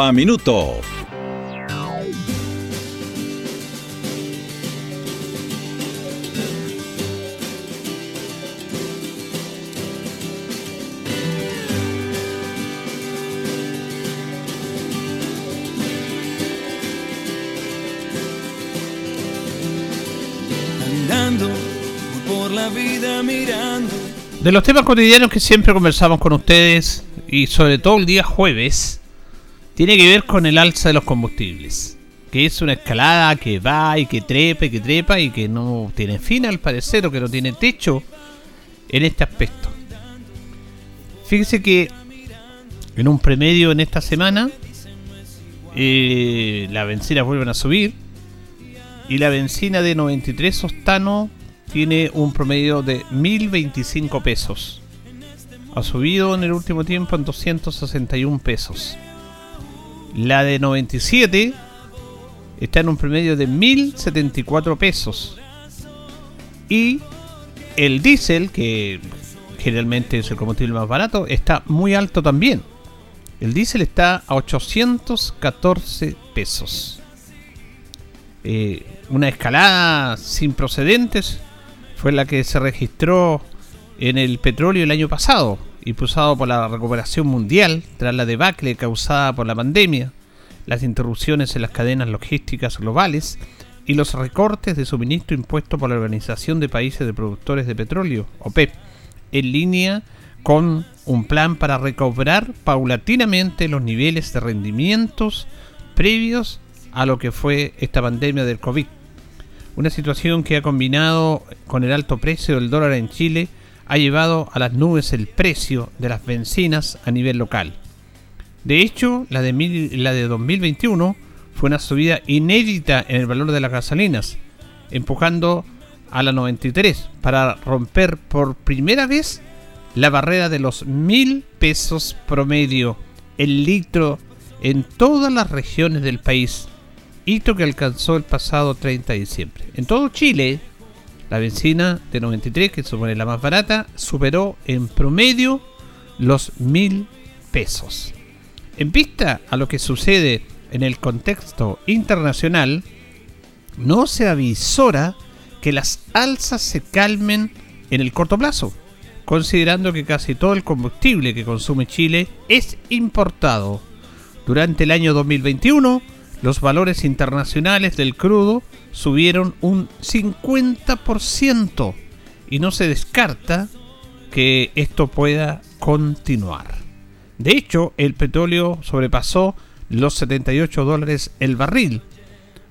a minuto. Andando por la vida mirando. De los temas cotidianos que siempre conversamos con ustedes y sobre todo el día jueves, tiene que ver con el alza de los combustibles. Que es una escalada que va y que trepa y que trepa y que no tiene fin al parecer o que no tiene techo en este aspecto. Fíjese que en un premedio en esta semana eh, las bencinas vuelven a subir y la benzina de 93 octano tiene un promedio de 1025 pesos. Ha subido en el último tiempo en 261 pesos. La de 97 está en un promedio de 1074 pesos. Y el diésel, que generalmente es el combustible más barato, está muy alto también. El diésel está a 814 pesos. Eh, una escalada sin procedentes fue la que se registró en el petróleo el año pasado impulsado por la recuperación mundial tras la debacle causada por la pandemia, las interrupciones en las cadenas logísticas globales y los recortes de suministro impuestos por la Organización de Países de Productores de Petróleo, OPEP, en línea con un plan para recobrar paulatinamente los niveles de rendimientos previos a lo que fue esta pandemia del COVID. Una situación que ha combinado con el alto precio del dólar en Chile ha llevado a las nubes el precio de las bencinas a nivel local. De hecho, la de, la de 2021 fue una subida inédita en el valor de las gasolinas, empujando a la 93 para romper por primera vez la barrera de los mil pesos promedio el litro en todas las regiones del país, hito que alcanzó el pasado 30 de diciembre. En todo Chile, la benzina de 93, que supone la más barata, superó en promedio los mil pesos. En vista a lo que sucede en el contexto internacional, no se avisora que las alzas se calmen en el corto plazo, considerando que casi todo el combustible que consume Chile es importado. Durante el año 2021, los valores internacionales del crudo subieron un 50% y no se descarta que esto pueda continuar. De hecho, el petróleo sobrepasó los 78 dólares el barril,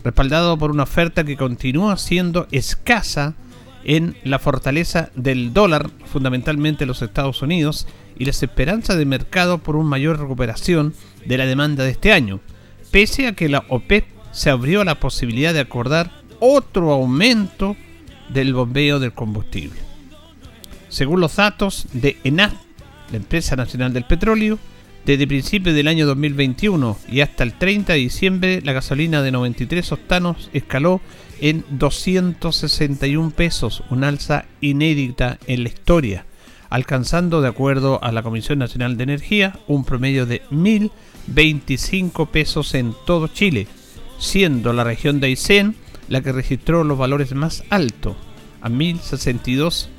respaldado por una oferta que continúa siendo escasa en la fortaleza del dólar, fundamentalmente en los Estados Unidos, y las esperanzas de mercado por una mayor recuperación de la demanda de este año, pese a que la OPEP se abrió la posibilidad de acordar otro aumento del bombeo del combustible. Según los datos de ENAP, la empresa nacional del petróleo, desde principios del año 2021 y hasta el 30 de diciembre, la gasolina de 93 octanos escaló en 261 pesos, una alza inédita en la historia, alcanzando, de acuerdo a la Comisión Nacional de Energía, un promedio de 1.025 pesos en todo Chile, siendo la región de Aysén la que registró los valores más altos, a 1062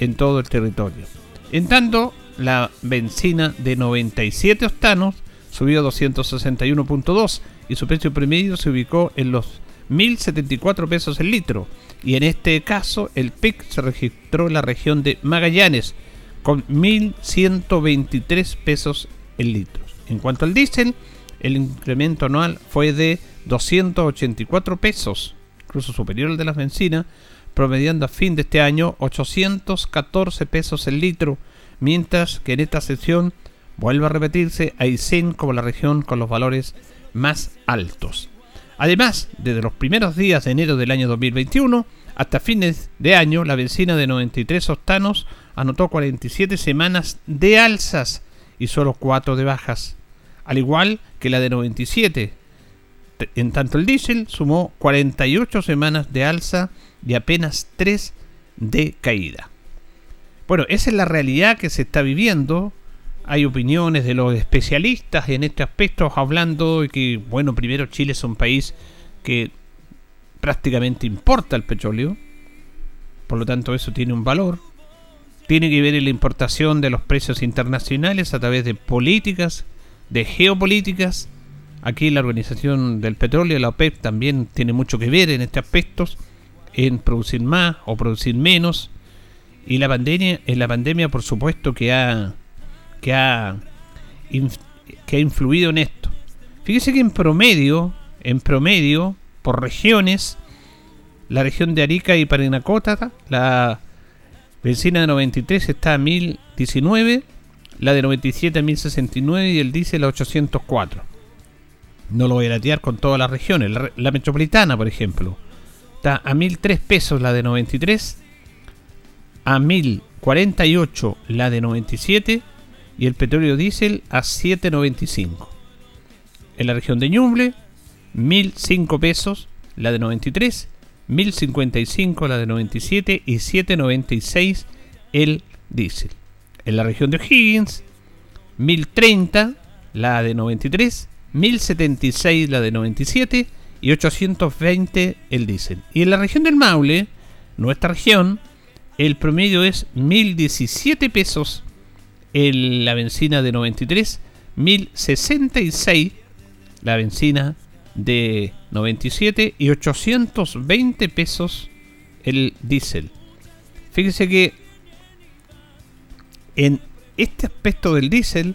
en todo el territorio. En tanto, la benzina de 97 octanos subió a 261.2 y su precio promedio se ubicó en los 1074 pesos el litro. Y en este caso, el PIC se registró en la región de Magallanes con 1123 pesos el litro. En cuanto al diésel, el incremento anual fue de 284 pesos incluso superior al de las bencinas, promediando a fin de este año 814 pesos el litro, mientras que en esta sesión vuelve a repetirse Aysén como la región con los valores más altos. Además, desde los primeros días de enero del año 2021 hasta fines de año, la benzina de 93 octanos anotó 47 semanas de alzas y solo 4 de bajas, al igual que la de 97. En tanto el diésel sumó 48 semanas de alza y apenas 3 de caída. Bueno, esa es la realidad que se está viviendo. Hay opiniones de los especialistas en este aspecto hablando de que, bueno, primero Chile es un país que prácticamente importa el petróleo. Por lo tanto, eso tiene un valor. Tiene que ver en la importación de los precios internacionales a través de políticas, de geopolíticas. Aquí la Organización del Petróleo, la OPEP, también tiene mucho que ver en este aspecto, en producir más o producir menos. Y la pandemia, en la pandemia por supuesto que ha, que ha, que ha influido en esto. Fíjese que en promedio, en promedio, por regiones, la región de Arica y Parinacota, la benzina de 93 está a 1019, la de 97 a 1069 y el diésel a 804. No lo voy a latear con todas las regiones. La, metropolitana, por ejemplo, está a 1003 pesos la de 93, a 1048 la de 97 y el petróleo diésel a 795. En la región de Ñuble, 1005 pesos la de 93, 1055 la de 97 y 796 el diésel. En la región de Higgins, 1030 la de 93, 1076 la de 97 y 820 el diésel. Y en la región del Maule, nuestra región, el promedio es 1017 pesos en la benzina de 93, 1066 la benzina de 97 y 820 pesos el diésel. Fíjense que en este aspecto del diésel,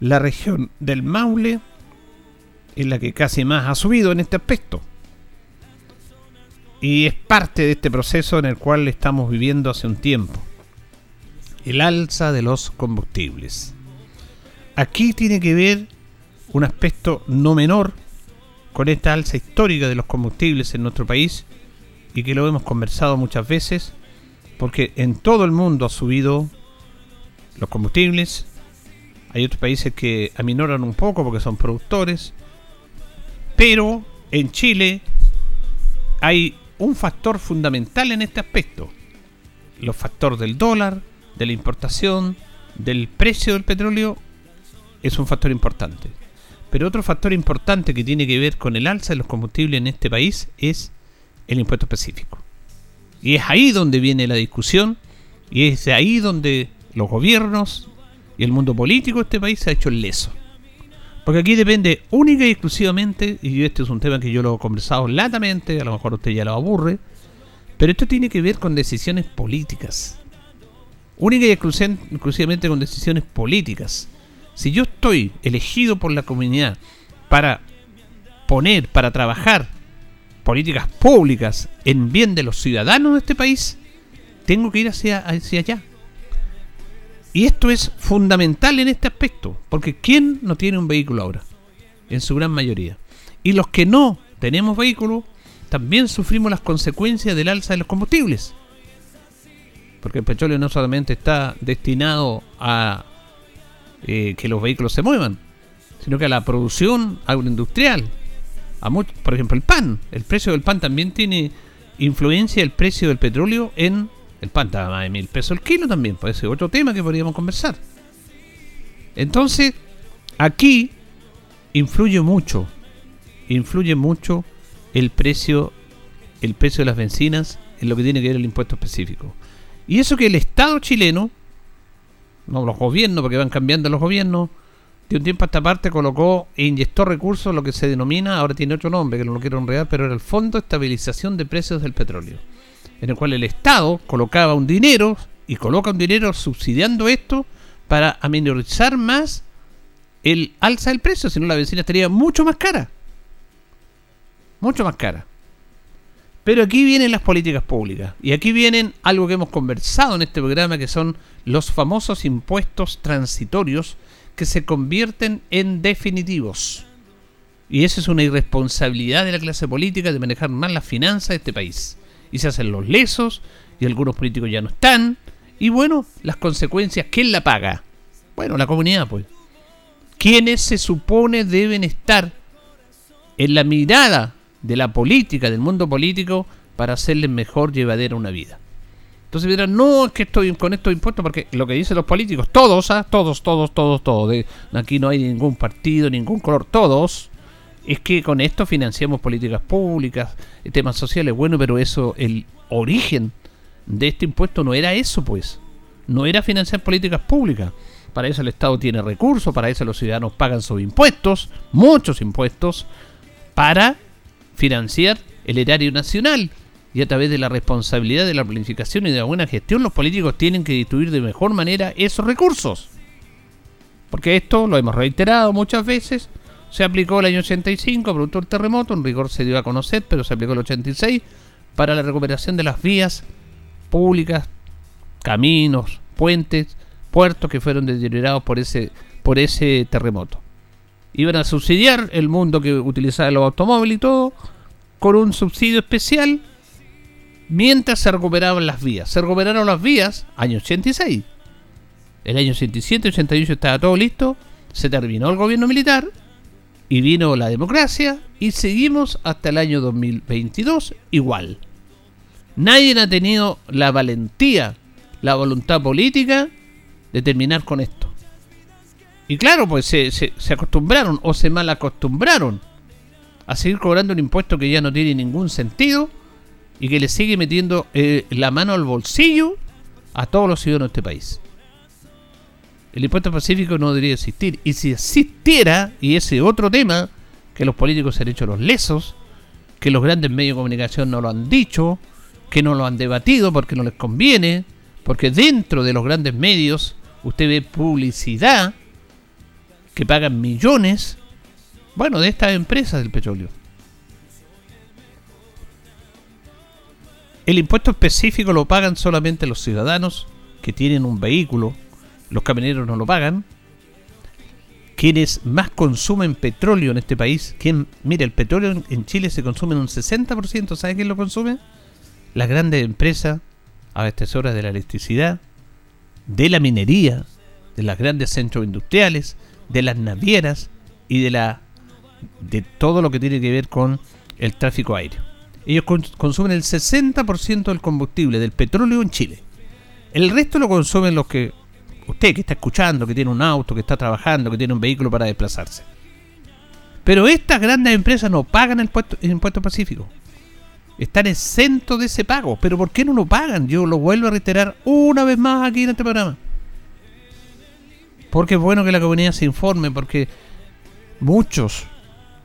la región del Maule es la que casi más ha subido en este aspecto. Y es parte de este proceso en el cual estamos viviendo hace un tiempo. El alza de los combustibles. Aquí tiene que ver un aspecto no menor con esta alza histórica de los combustibles en nuestro país y que lo hemos conversado muchas veces, porque en todo el mundo ha subido los combustibles. Hay otros países que aminoran un poco porque son productores, pero en Chile hay un factor fundamental en este aspecto. Los factores del dólar, de la importación, del precio del petróleo, es un factor importante. Pero otro factor importante que tiene que ver con el alza de los combustibles en este país es el impuesto específico. Y es ahí donde viene la discusión y es ahí donde los gobiernos y el mundo político de este país se ha hecho leso. Porque aquí depende única y exclusivamente, y este es un tema que yo lo he conversado latamente, a lo mejor usted ya lo aburre, pero esto tiene que ver con decisiones políticas. Única y exclusivamente con decisiones políticas. Si yo estoy elegido por la comunidad para poner, para trabajar políticas públicas en bien de los ciudadanos de este país, tengo que ir hacia, allá. Y esto es fundamental en este aspecto, porque ¿quién no tiene un vehículo ahora? En su gran mayoría. Y los que no tenemos vehículo, también sufrimos las consecuencias del alza de los combustibles. Porque el petróleo no solamente está destinado a eh, que los vehículos se muevan, sino que a la producción agroindustrial. A por ejemplo, el pan. El precio del pan también tiene influencia el precio del petróleo en el pan. Más de mil pesos el kilo también. Puede ser otro tema que podríamos conversar. Entonces, aquí influye mucho. Influye mucho el precio, el precio de las bencinas en lo que tiene que ver el impuesto específico. Y eso que el Estado chileno no los gobiernos, porque van cambiando los gobiernos, de un tiempo a esta parte colocó e inyectó recursos, lo que se denomina, ahora tiene otro nombre, que no lo quiero enredar, pero era el Fondo de Estabilización de Precios del Petróleo, en el cual el Estado colocaba un dinero y coloca un dinero subsidiando esto para aminorizar más el alza del precio, si no la benzina estaría mucho más cara. Mucho más cara. Pero aquí vienen las políticas públicas. Y aquí vienen algo que hemos conversado en este programa, que son los famosos impuestos transitorios que se convierten en definitivos. Y esa es una irresponsabilidad de la clase política de manejar mal las finanzas de este país. Y se hacen los lesos, y algunos políticos ya no están. Y bueno, las consecuencias, ¿quién la paga? Bueno, la comunidad, pues. ¿Quiénes se supone deben estar en la mirada de la política, del mundo político, para hacerles mejor llevadera una vida? Entonces dirán, no, es que estoy con estos impuestos, porque lo que dicen los políticos, todos, ¿ah? todos, todos, todos, todos, de, aquí no hay ningún partido, ningún color, todos, es que con esto financiamos políticas públicas, temas sociales, bueno, pero eso, el origen de este impuesto no era eso, pues, no era financiar políticas públicas. Para eso el Estado tiene recursos, para eso los ciudadanos pagan sus impuestos, muchos impuestos, para financiar el erario nacional y a través de la responsabilidad de la planificación y de la buena gestión, los políticos tienen que distribuir de mejor manera esos recursos. Porque esto, lo hemos reiterado muchas veces, se aplicó el año 85, producto del terremoto, en rigor se dio a conocer, pero se aplicó el 86 para la recuperación de las vías públicas, caminos, puentes, puertos que fueron deteriorados por ese, por ese terremoto. Iban a subsidiar el mundo que utilizaba los automóviles y todo, con un subsidio especial mientras se recuperaban las vías. Se recuperaron las vías año 86. El año 87, 88 estaba todo listo, se terminó el gobierno militar y vino la democracia y seguimos hasta el año 2022 igual. Nadie ha tenido la valentía, la voluntad política de terminar con esto. Y claro, pues se, se acostumbraron o se mal acostumbraron a seguir cobrando un impuesto que ya no tiene ningún sentido y que le sigue metiendo eh, la mano al bolsillo a todos los ciudadanos de este país. El impuesto pacífico no debería existir. Y si existiera, y ese otro tema, que los políticos se han hecho los lesos, que los grandes medios de comunicación no lo han dicho, que no lo han debatido porque no les conviene, porque dentro de los grandes medios usted ve publicidad que pagan millones, bueno, de estas empresas del petróleo. El impuesto específico lo pagan solamente los ciudadanos que tienen un vehículo, los camioneros no lo pagan. Quienes más consumen petróleo en este país, quien, mire, el petróleo en Chile se consume en un 60%, ¿sabe quién lo consume? Las grandes empresas abastecedoras de la electricidad, de la minería, de los grandes centros industriales, de las navieras y de la de todo lo que tiene que ver con el tráfico aéreo ellos consumen el 60% del combustible, del petróleo en Chile. El resto lo consumen los que, usted que está escuchando, que tiene un auto, que está trabajando, que tiene un vehículo para desplazarse. Pero estas grandes empresas no pagan el, impuesto pacífico. Están exentos de ese pago. ¿Pero por qué no lo pagan? Yo lo vuelvo a reiterar una vez más aquí en este programa. Porque es bueno que la comunidad se informe, porque muchos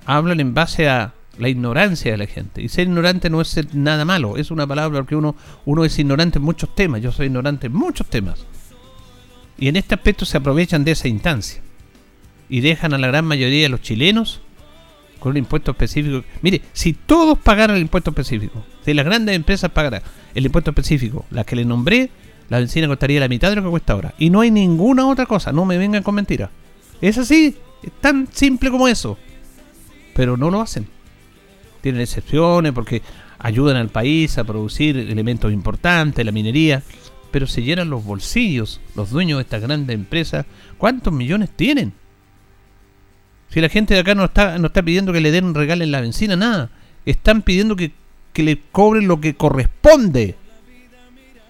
hablan en base a la ignorancia de la gente. Y ser ignorante no es ser nada malo, es una palabra porque uno, uno es ignorante en muchos temas, yo soy ignorante en muchos temas. Y en este aspecto se aprovechan de esa instancia. Y dejan a la gran mayoría de los chilenos con un impuesto específico. Mire, si todos pagaran el impuesto específico, si las grandes empresas pagaran el impuesto específico, las que le nombré, la benzina costaría la mitad de lo que cuesta ahora. Y no hay ninguna otra cosa, no me vengan con mentiras. Es así, es tan simple como eso. Pero no lo hacen tienen excepciones porque ayudan al país a producir elementos importantes, la minería, pero se llenan los bolsillos los dueños de estas grandes empresas. ¿Cuántos millones tienen? Si la gente de acá no está, no está pidiendo que le den un regalo en la benzina, nada. Están pidiendo que, que le cobren lo que corresponde.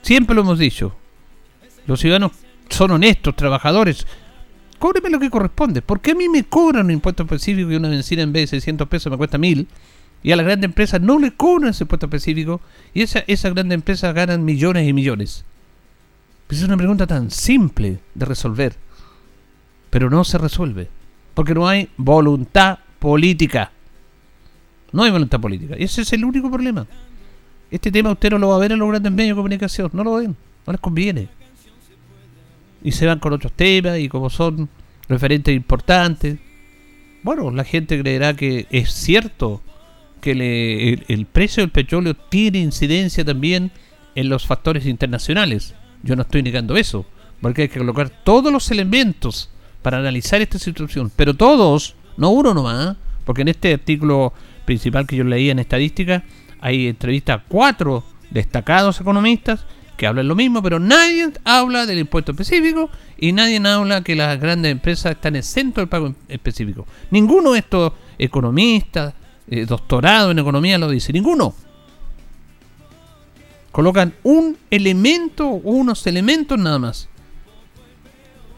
Siempre lo hemos dicho. Los ciudadanos son honestos, trabajadores. Cóbreme lo que corresponde. ¿Por qué a mí me cobran un impuesto específico y una benzina en vez de 600 pesos me cuesta 1000? Y a las grandes empresas no le cobran ese impuesto específico. Y esa, esas grandes empresas ganan millones y millones. Pues es una pregunta tan simple de resolver. Pero no se resuelve. Porque no hay voluntad política. No hay voluntad política. Y ese es el único problema. Este tema usted no lo va a ver en los grandes medios de comunicación. No lo ven. No les conviene. Y se van con otros temas y como son referentes importantes. Bueno, la gente creerá que es cierto que el precio del petróleo tiene incidencia también en los factores internacionales. Yo no estoy negando eso, porque hay que colocar todos los elementos para analizar esta situación, pero todos, no uno nomás, porque en este artículo principal que yo leía en estadística hay entrevistas a cuatro destacados economistas que hablan lo mismo, pero nadie habla del impuesto específico y nadie habla que las grandes empresas están exentos del pago específico. Ninguno de estos economistas, eh, doctorado en economía lo dice, ninguno. Colocan un elemento, unos elementos nada más.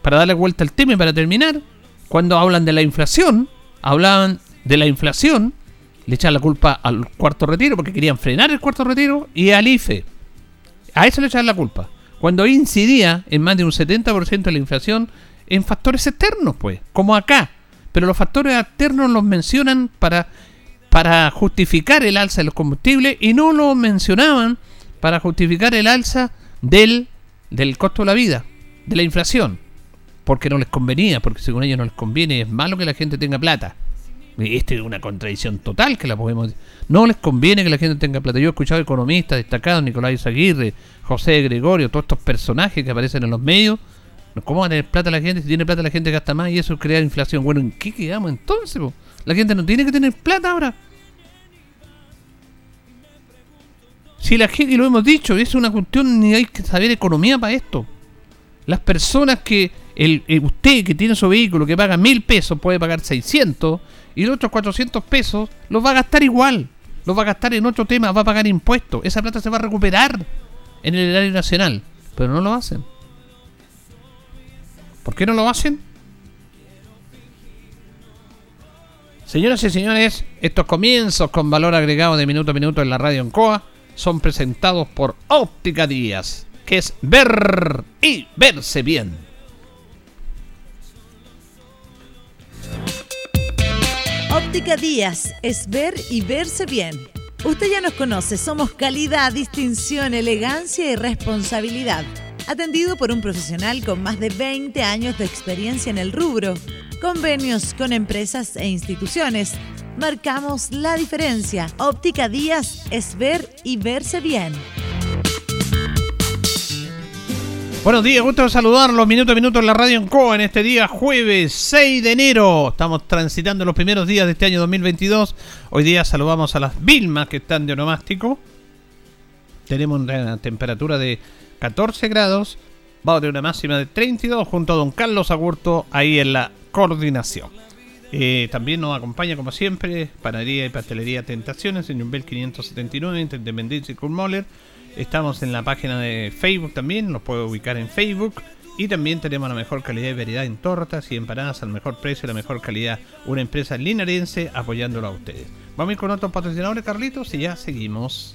Para darle vuelta al tema y para terminar, cuando hablan de la inflación, hablaban de la inflación, le echan la culpa al cuarto retiro porque querían frenar el cuarto retiro y al IFE. A eso le echan la culpa. Cuando incidía en más de un 70% de la inflación en factores externos, pues, como acá. Pero los factores externos los mencionan para, para justificar el alza de los combustibles y no lo mencionaban para justificar el alza del, del costo de la vida, de la inflación. Porque no les convenía, porque según ellos no les conviene, es malo que la gente tenga plata. Esta es una contradicción total que la podemos No les conviene que la gente tenga plata. Yo he escuchado economistas destacados, Nicolás Aguirre, José Gregorio, todos estos personajes que aparecen en los medios. ¿Cómo va a tener plata la gente? Si tiene plata la gente gasta más y eso crea inflación. Bueno, ¿en qué quedamos entonces? La gente no tiene que tener plata ahora. Si la gente, y lo hemos dicho, es una cuestión, ni hay que saber economía para esto. Las personas que, el, el- usted que tiene su vehículo que paga mil pesos puede pagar 600 y los otros 400 pesos los va a gastar igual. Los va a gastar en otro tema, va a pagar impuestos. Esa plata se va a recuperar en el erario nacional. Pero no lo hacen. ¿Por qué no lo hacen? Señoras y señores, estos comienzos con valor agregado de minuto a minuto en la radio en COA son presentados por Óptica Díaz, que es ver y verse bien. Óptica Díaz es ver y verse bien. Usted ya nos conoce, somos calidad, distinción, elegancia y responsabilidad. Atendido por un profesional con más de 20 años de experiencia en el rubro. Convenios con empresas e instituciones. Marcamos la diferencia. Óptica Díaz es ver y verse bien. Buenos días, gusto saludarlos minuto a minuto en la radio en COA en este día jueves 6 de enero. Estamos transitando los primeros días de este año 2022. Hoy día saludamos a las Vilmas que están de onomástico. Tenemos una temperatura de 14 grados. Vamos de una máxima de 32 junto a don Carlos Agurto ahí en la coordinación. Eh, también nos acompaña como siempre Panadería y Pastelería Tentaciones en Jumbel 579 entre Independencia y Kulmoller. Estamos en la página de Facebook también, nos puede ubicar en Facebook. Y también tenemos la mejor calidad y variedad en tortas y empanadas al mejor precio y la mejor calidad. Una empresa linarense apoyándolo a ustedes. Vamos a ir con otros patrocinadores, Carlitos, y ya seguimos.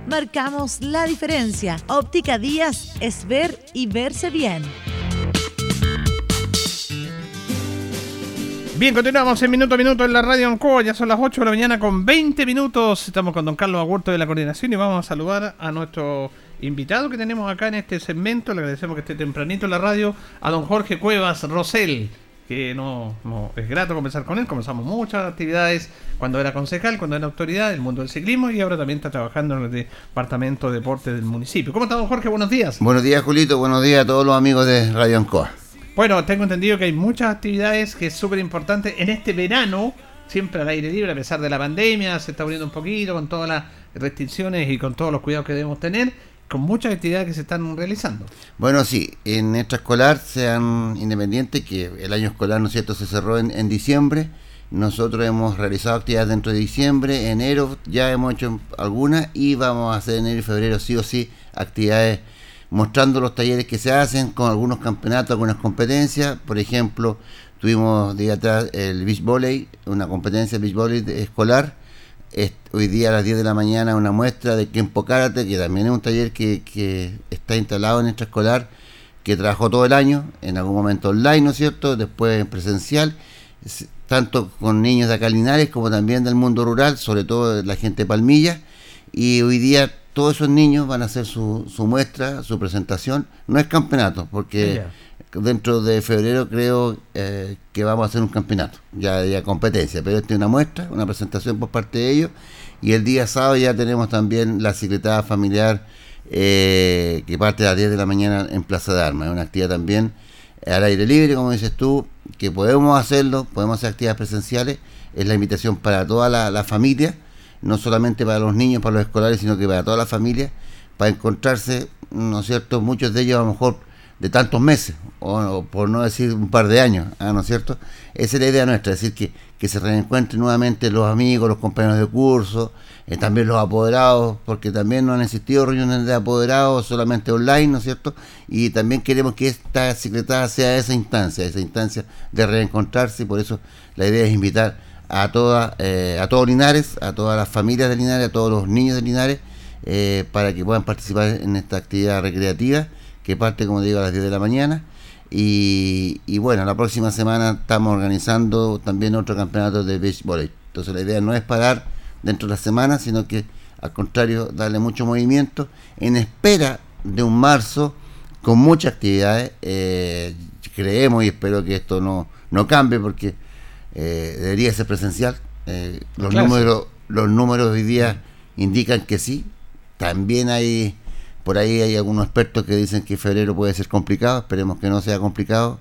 Marcamos la diferencia. Óptica Díaz es ver y verse bien. Bien, continuamos en minuto a minuto en la radio Ancoa. Ya son las 8 de la mañana con 20 minutos. Estamos con don Carlos Agurto de la coordinación y vamos a saludar a nuestro invitado que tenemos acá en este segmento. Le agradecemos que esté tempranito en la radio a don Jorge Cuevas Rosel, que no, no es grato conversar con él. Comenzamos muchas actividades cuando era concejal, cuando era autoridad del mundo del ciclismo y ahora también está trabajando en el departamento de deporte del municipio. ¿Cómo está, don Jorge? Buenos días. Buenos días, Julito. Buenos días a todos los amigos de Radio Ancoa. Bueno, tengo entendido que hay muchas actividades que es súper importante en este verano, siempre al aire libre, a pesar de la pandemia, se está abriendo un poquito con todas las restricciones y con todos los cuidados que debemos tener, con muchas actividades que se están realizando. Bueno, sí, en nuestra escolar, sean independientes, que el año escolar, ¿no es cierto?, se cerró en, diciembre. Nosotros hemos realizado actividades dentro de diciembre, enero ya hemos hecho algunas y vamos a hacer enero y febrero sí o sí actividades mostrando los talleres que se hacen con algunos campeonatos, algunas competencias. Por ejemplo, tuvimos día atrás el beach volley, una competencia de beach volley escolar. Hoy día a las 10 de la mañana una muestra de Kempo Karate, que también es un taller que, que está instalado en nuestra escolar, que trabajó todo el año, en algún momento online, ¿no es cierto? Después en presencial, tanto con niños de acá Linares como también del mundo rural, sobre todo la gente de Palmilla. Y hoy día todos esos niños van a hacer su, su muestra, su presentación. No es campeonato, porque dentro de febrero creo eh, que vamos a hacer un campeonato, ya de competencia, pero esta es una muestra, una presentación por parte de ellos. Y el día sábado ya tenemos también la secretada familiar eh, que parte a las 10 de la mañana en Plaza de Armas. Es una actividad también al aire libre, como dices tú, que podemos hacerlo, podemos hacer actividades presenciales. Es la invitación para toda la, la familia no solamente para los niños, para los escolares, sino que para toda la familia, para encontrarse, ¿no es cierto?, muchos de ellos a lo mejor de tantos meses, o, por no decir un par de años, ¿ah, ¿no es cierto? Esa es la idea nuestra, es decir, que, que se reencuentren nuevamente los amigos, los compañeros de curso, eh, también los apoderados, porque también no han existido reuniones de apoderados solamente online, ¿no es cierto? Y también queremos que esta secretaria sea esa instancia, esa instancia de reencontrarse, y por eso la idea es invitar a toda, eh, a todos Linares, a todas las familias de Linares, a todos los niños de Linares, eh, para que puedan participar en esta actividad recreativa que parte, como digo, a las 10 de la mañana. Y, bueno, la próxima semana estamos organizando también otro campeonato de beach volley. Entonces la idea no es parar dentro de la semana, sino que al contrario, darle mucho movimiento en espera de un marzo con muchas actividades. Eh, creemos y espero que esto no, no cambie porque eh, debería ser presencial. Eh, los, números, los números hoy día indican que sí. También hay, por ahí hay algunos expertos que dicen que febrero puede ser complicado. Esperemos que no sea complicado,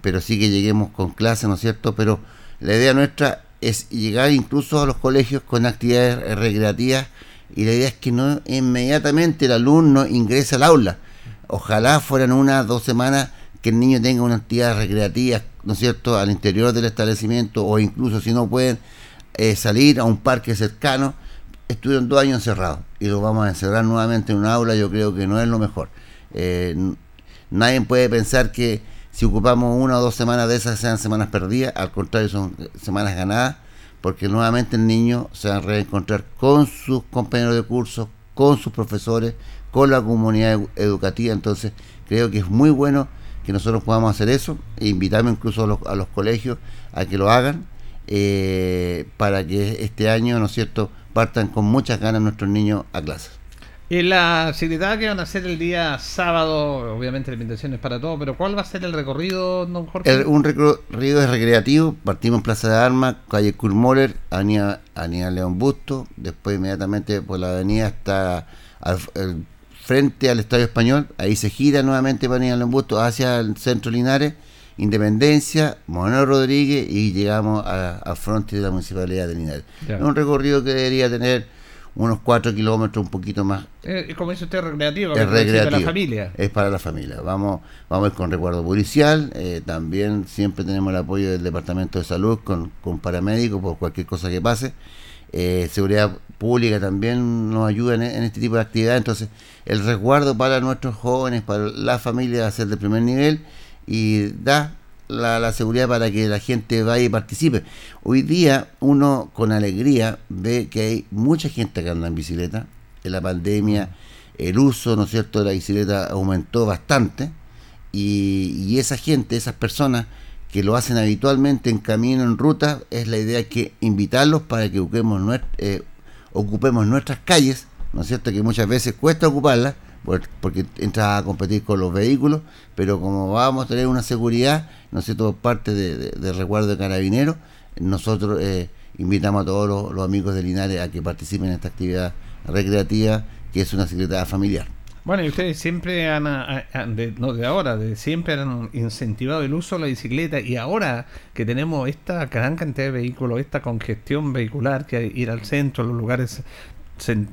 pero sí que lleguemos con clases, ¿no es cierto? Pero la idea nuestra es llegar incluso a los colegios con actividades recreativas y la idea es que no inmediatamente el alumno ingrese al aula. Ojalá fueran unas dos semanas que el niño tenga una actividad recreativa, ¿no es cierto?, al interior del establecimiento o incluso si no pueden eh, salir a un parque cercano, estuvieron dos años encerrados y lo vamos a encerrar nuevamente en un aula, yo creo que no es lo mejor. Eh, nadie puede pensar que si ocupamos una o dos semanas de esas sean semanas perdidas, al contrario son semanas ganadas, porque nuevamente el niño se va a reencontrar con sus compañeros de curso, con sus profesores, con la comunidad educativa, entonces creo que es muy bueno que nosotros podamos hacer eso e invitarme incluso a los, colegios a que lo hagan eh, para que este año, ¿no es cierto?, partan con muchas ganas nuestros niños a clases. En la secretaria que van a hacer el día sábado, obviamente la invitación es para todos, pero ¿cuál va a ser el recorrido, don Jorge? un recorrido es recreativo, partimos en Plaza de Armas, calle Kurmoller, avenida, avenida León Busto, después inmediatamente por la avenida hasta el frente al Estadio Español, ahí se gira nuevamente para ir al embusto hacia el centro Linares, Independencia, Manuel Rodríguez y llegamos al frente de la Municipalidad de Linares. Es un recorrido que debería tener unos 4 kilómetros, un poquito más. Eh, como dice usted, recreativo, es recreativo. para la familia. Es para la familia. Vamos, vamos a ir con recuerdo policial, eh, también siempre tenemos el apoyo del Departamento de Salud con, con paramédicos por cualquier cosa que pase. Eh, seguridad pública también nos ayuda en, este tipo de actividades. Entonces, el resguardo para nuestros jóvenes, para la familia, va a ser de primer nivel y da la, seguridad para que la gente vaya y participe. Hoy día uno con alegría ve que hay mucha gente que anda en bicicleta. En la pandemia el uso, ¿no es cierto?, de la bicicleta aumentó bastante y, y esa gente, esas personas que lo hacen habitualmente en camino, en ruta, es la idea que invitarlos para que ocupemos, eh, ocupemos nuestras calles, ¿no es cierto? Que muchas veces cuesta ocuparlas, porque entra a competir con los vehículos, pero como vamos a tener una seguridad, ¿no sé, todo parte de, resguardo de carabineros, nosotros eh, invitamos a todos los, amigos de Linares a que participen en esta actividad recreativa, que es una secretaría familiar. Bueno, y ustedes siempre han, de, no de ahora, de siempre han incentivado el uso de la bicicleta y ahora que tenemos esta gran cantidad de vehículos, esta congestión vehicular, que ir al centro, los lugares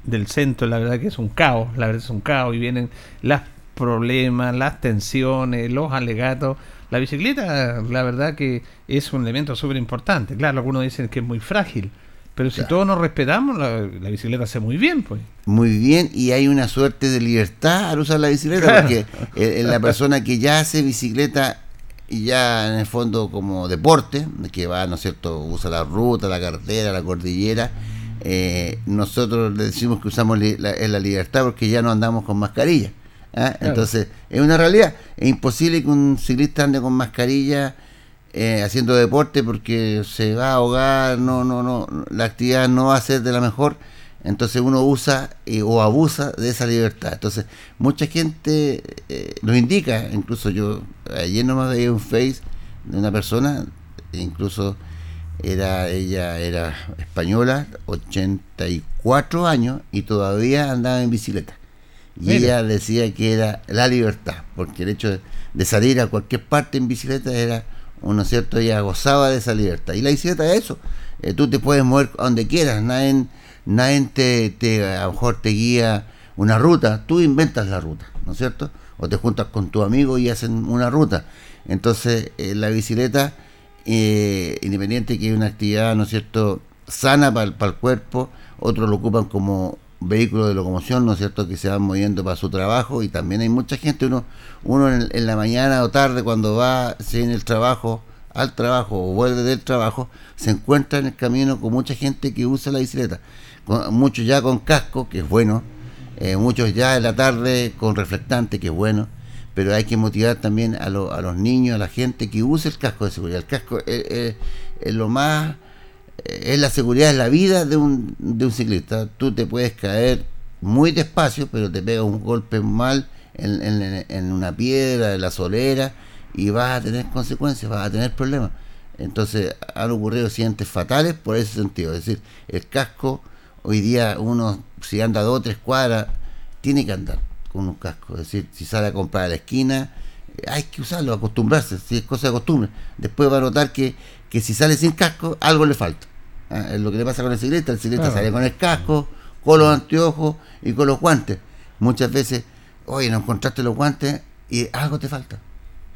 del centro, la verdad que es un caos, la verdad es un caos y vienen los problemas, las tensiones, los alegatos. La bicicleta, la verdad que es un elemento súper importante. Claro, algunos dicen que es muy frágil, pero si todos nos respetamos, la, bicicleta hace muy bien, pues. Muy bien, y hay una suerte de libertad al usar la bicicleta, porque la persona que ya hace bicicleta y ya en el fondo como deporte, que va, ¿no es cierto?, usa la ruta, la carretera, la cordillera, eh, nosotros le decimos que usamos la, la, libertad porque ya no andamos con mascarilla. ¿ah? Entonces, es una realidad. Es imposible que un ciclista ande con mascarilla eh, haciendo deporte porque se va a ahogar, no, no, no, la actividad no va a ser de la mejor. Entonces uno usa o abusa de esa libertad. Entonces, mucha gente eh, nos indica, incluso yo ayer nomás veía un face de una persona, incluso era ella era española, 84 años y todavía andaba en bicicleta. Y ella decía que era la libertad, porque el hecho de, salir a cualquier parte en bicicleta era, uno cierto, ella gozaba de esa libertad. Y la bicicleta es eso, eh, tú te puedes mover donde quieras, nadie, nadie te, te, a lo mejor te guía una ruta, tú inventas la ruta, ¿no es cierto? O te juntas con tu amigo y hacen una ruta. Entonces, eh, la bicicleta eh, independiente que es una actividad, ¿no es cierto?, sana para el cuerpo, otros lo ocupan como vehículo de locomoción, ¿no es cierto?, que se van moviendo para su trabajo y también hay mucha gente, uno, uno en, la mañana o tarde cuando va en el trabajo, al trabajo o vuelve del trabajo, se encuentra en el camino con mucha gente que usa la bicicleta, muchos ya con casco, que es bueno, eh, muchos ya en la tarde con reflectante, que es bueno, pero hay que motivar también a, a los niños, a la gente que use el casco de seguridad. El casco es, lo más, es la seguridad, es la vida de un, de un ciclista. Tú te puedes caer muy despacio, pero te pega un golpe mal en, una piedra, en la solera, y vas a tener consecuencias, vas a tener problemas. Entonces han ocurrido accidentes fatales por ese sentido. Es decir, el casco, hoy día uno, si anda dos o tres cuadras, tiene que andar con un casco. Es decir, si sale a comprar a la esquina, eh, hay que usarlo, acostumbrarse, si es cosa de costumbre. Después va a notar que, que si sale sin casco, algo le falta. Ah, es lo que le pasa con el ciclista, el ciclista sale con el casco, con los anteojos y con los guantes. Muchas veces, oye, no encontraste los guantes y algo te falta.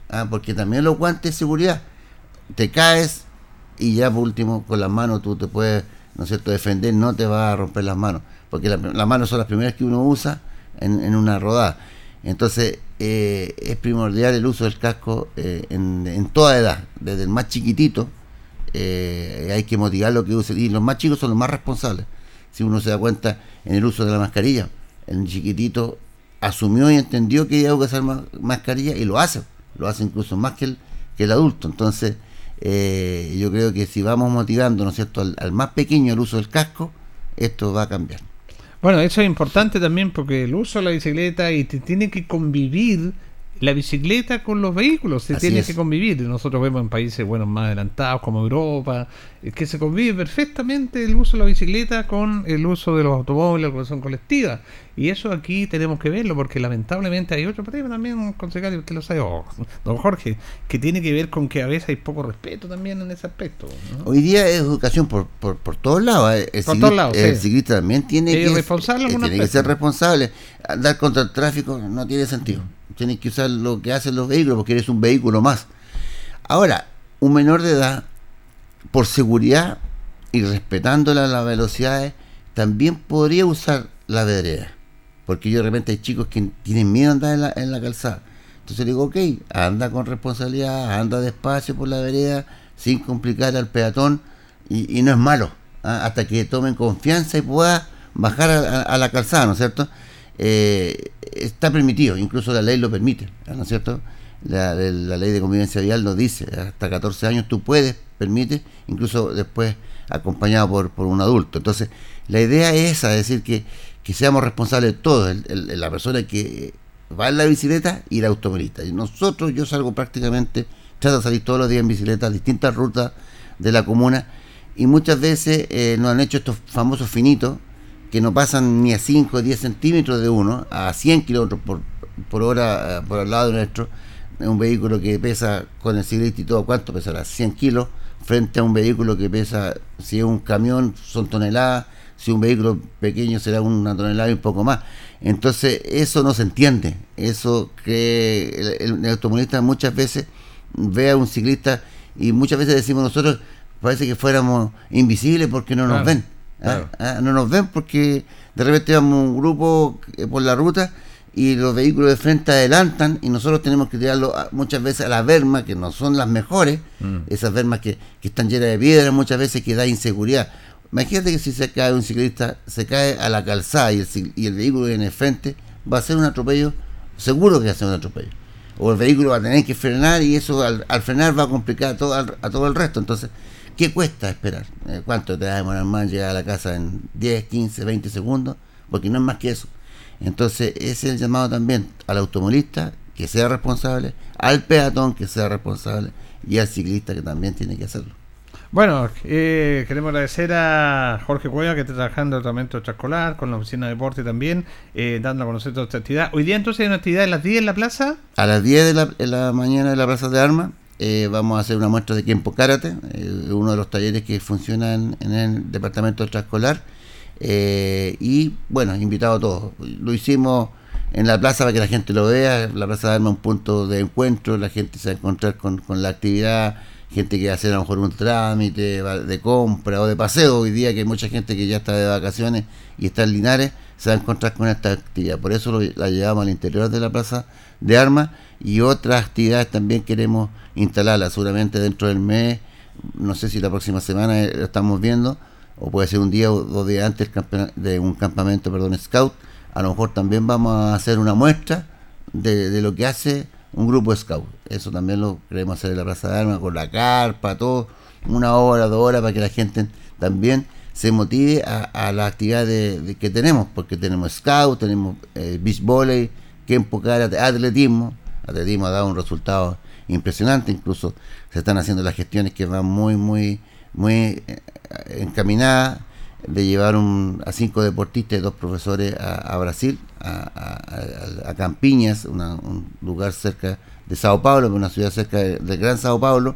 Ah, porque también los guantes de seguridad. Te caes y ya por último con las manos tú te puedes, ¿no es cierto?, defender, no te va a romper las manos. Porque las manos son las primeras que uno usa en, una rodada. Entonces, eh, es primordial el uso del casco eh, en, toda edad, desde el más chiquitito, eh, hay que motivar lo que use, y los más chicos son los más responsables. Si uno se da cuenta en el uso de la mascarilla, el chiquitito asumió y entendió que iba a usar mascarilla y lo hace, lo hace incluso más que el, que el adulto. Entonces, yo creo que si vamos motivando, ¿no es cierto?, al más pequeño el uso del casco, esto va a cambiar. Bueno, eso es importante también porque el uso de la bicicleta y te tiene que convivir la bicicleta con los vehículos, se tiene que convivir. Nosotros vemos en países bueno más adelantados como Europa, eh, que se convive perfectamente el uso de la bicicleta con el uso de los automóviles, la conducción colectiva. Y eso aquí tenemos que verlo, porque lamentablemente hay otro problema también, concejal, usted lo sabe, oh, don Jorge, que tiene que ver con que a veces hay poco respeto también en ese aspecto. Hoy día es educación por, por, por todos lados. ¿eh? El, por todos lados, el ciclista también tiene, que, responsable eh, tiene que ser responsable. Andar contra el tráfico no tiene sentido. Tienes que usar lo que hacen los vehículos porque eres un vehículo más. Ahora, un menor de edad, por seguridad y respetando las velocidades, también podría usar la vereda porque yo de repente hay chicos que tienen miedo a andar en la, en la calzada. Entonces le digo, ok, anda con responsabilidad, anda despacio por la vereda, sin complicar al peatón, y, no es malo, ¿ah? hasta que tomen confianza y pueda bajar a, la calzada, ¿no es cierto? Eh, está permitido, incluso la ley lo permite, ¿no es cierto? La, ley de convivencia vial nos dice, hasta 14 años tú puedes, permite, incluso después acompañado por, un adulto. Entonces, la idea es esa, es decir, que que seamos responsables de todo, el, la persona que va en la bicicleta y el automovilista. Y nosotros, yo salgo prácticamente, trato de salir todos los días en bicicleta, distintas rutas de la comuna, y muchas veces eh, nos han hecho estos famosos finitos, que no pasan ni a 5 o 10 centímetros de uno, a 100 kilómetros por, por hora eh, por el lado nuestro, un vehículo que pesa con el ciclista y todo, ¿cuánto pesará? 100 kilos, frente a un vehículo que pesa, si es un camión, son toneladas, si un vehículo pequeño será una tonelada y un poco más. Entonces, eso no se entiende. Eso que el, automovilista muchas veces ve a un ciclista y muchas veces decimos nosotros, parece que fuéramos invisibles porque no nos ven. ¿Ah? ¿Ah? No nos ven porque de repente vamos un grupo eh, por la ruta y los vehículos de frente adelantan y nosotros tenemos que tirarlo muchas veces a las vermas que no son las mejores, mm. esas vermas que, que, están llenas de piedra muchas veces que da inseguridad. Imagínate que si se cae un ciclista, se cae a la calzada y el, y el vehículo viene de frente, va a ser un atropello, seguro que va a ser un atropello. O el vehículo va a tener que frenar y eso al, frenar va a complicar a todo, a todo el resto. Entonces, ¿Qué cuesta esperar? Eh, ¿Cuánto te va a demorar más llegar a la casa en 10, 15, 20 segundos? Porque no es más que eso. Entonces, ese es el llamado también al automovilista que sea responsable, al peatón que sea responsable y al ciclista que también tiene que hacerlo. Bueno, eh, queremos agradecer a Jorge Cueva que está trabajando en el tratamiento extraescolar, con la oficina de deporte también, eh, dando a conocer toda esta actividad. Hoy día entonces hay una actividad a las 10 en la plaza. A las 10 de la, de la mañana en la plaza de armas eh, vamos a hacer una muestra de Kempo Karate, eh, uno de los talleres que funciona en, el departamento extraescolar. Eh, y bueno, invitado a todos. Lo hicimos en la plaza para que la gente lo vea. La plaza de un punto de encuentro, la gente se va a encontrar con, la actividad. Gente que va a hacer a lo mejor un trámite de compra o de paseo. Hoy día que mucha gente que ya está de vacaciones y está en Linares, se va a encontrar con esta actividad. Por eso la llevamos al interior de la plaza de armas y otras actividades también queremos instalarlas seguramente dentro del mes, no sé si la próxima semana eh, lo estamos viendo, o puede ser un día o dos días antes de un campamento perdón, scout, a lo mejor también vamos a hacer una muestra de, lo que hace un grupo scout. Eso también lo queremos hacer en la Plaza de Armas, con la carpa, todo, una hora, dos horas, para que la gente también se motive a, la actividad de, que tenemos, porque tenemos scout, tenemos eh, beach volley, que enfocar atletismo. Atletismo ha dado un resultado impresionante, incluso se están haciendo las gestiones que van muy, muy, muy eh, encaminadas de llevar un, a cinco deportistas y dos profesores a, Brasil, a, Campiñas, un lugar cerca de Sao Paulo, una ciudad cerca del Gran Sao Paulo,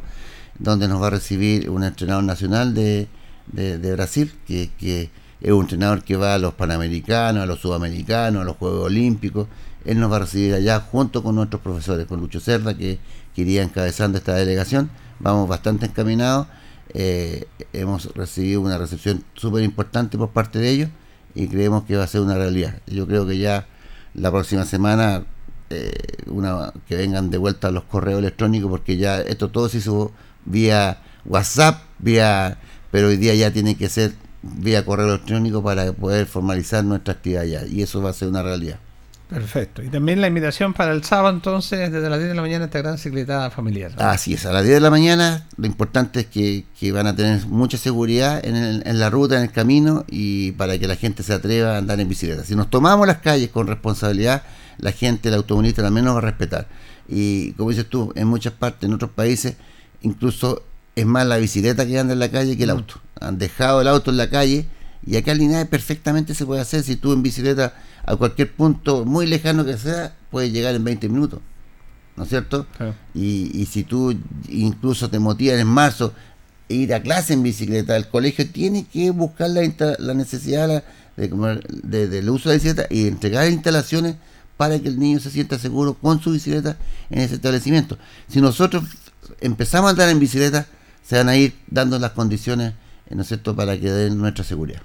donde nos va a recibir un entrenador nacional de, de, Brasil, que es un entrenador que va a los Panamericanos, a los Sudamericanos, a los Juegos Olímpicos, él nos va a recibir allá junto con nuestros profesores, con Lucho Cerda, que, iría encabezando esta delegación. Vamos bastante encaminados. Eh, hemos recibido una recepción súper importante por parte de ellos y creemos que va a ser una realidad. Yo creo que ya la próxima semana eh, una, que vengan de vuelta los correos electrónicos porque ya esto todo se hizo vía WhatsApp, vía pero hoy día ya tiene que ser vía correo electrónico para poder formalizar nuestra actividad ya y eso va a ser una realidad. Perfecto. Y también la invitación para el sábado, entonces, desde las 10 de la mañana, esta gran cicletada familiar. Así es, a las 10 de la mañana, lo importante es que, van a tener mucha seguridad en, la ruta, en el camino, y para que la gente se atreva a andar en bicicleta. Si nos tomamos las calles con responsabilidad, la gente, el automovilista también nos va a respetar. Y como dices tú, en muchas partes, en otros países, incluso es más la bicicleta que anda en la calle que el mm. auto. Han dejado el auto en la calle, y acá en Linares perfectamente se puede hacer si tú en bicicleta a cualquier punto muy lejano que sea, puedes llegar en 20 minutos. ¿No es cierto? Y, si tú incluso te motivas en marzo e ir a clase en bicicleta, el colegio tiene que buscar la, la necesidad de, del uso de la bicicleta y entregar instalaciones para que el niño se sienta seguro con su bicicleta en ese establecimiento. Si nosotros empezamos a andar en bicicleta, se van a ir dando las condiciones, ¿no es cierto?, para que den nuestra seguridad.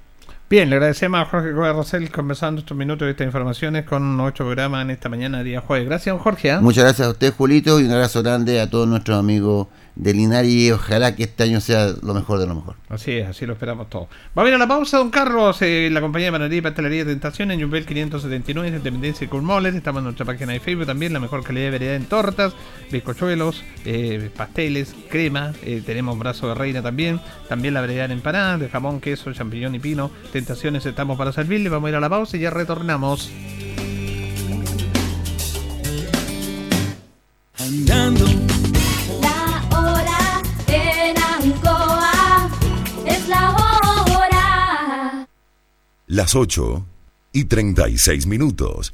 Bien, le agradecemos a Jorge Gómez Rosell conversando estos minutos de estas informaciones con nuestro programa en esta mañana, día jueves. Gracias, Jorge. ¿ah? Muchas gracias a usted, Julito, y un abrazo grande a todos nuestros amigos de Linares y ojalá que este año sea lo mejor de lo mejor. Así es, así lo esperamos todos. Vamos a ir a la pausa, don Carlos, eh, la compañía de panadería y pastelería Tentación en Jumbel 579, de Independencia y Coolmoles. Estamos en nuestra página de Facebook también, la mejor calidad de variedad en tortas, bizcochuelos, eh, pasteles, crema. Eh, tenemos brazo de reina también. También la variedad en empanadas, de jamón, queso, champiñón y pino. Tentaciones estamos para servirle. Vamos a ir a la pausa y ya retornamos. Andando Las 8 y 36 minutos.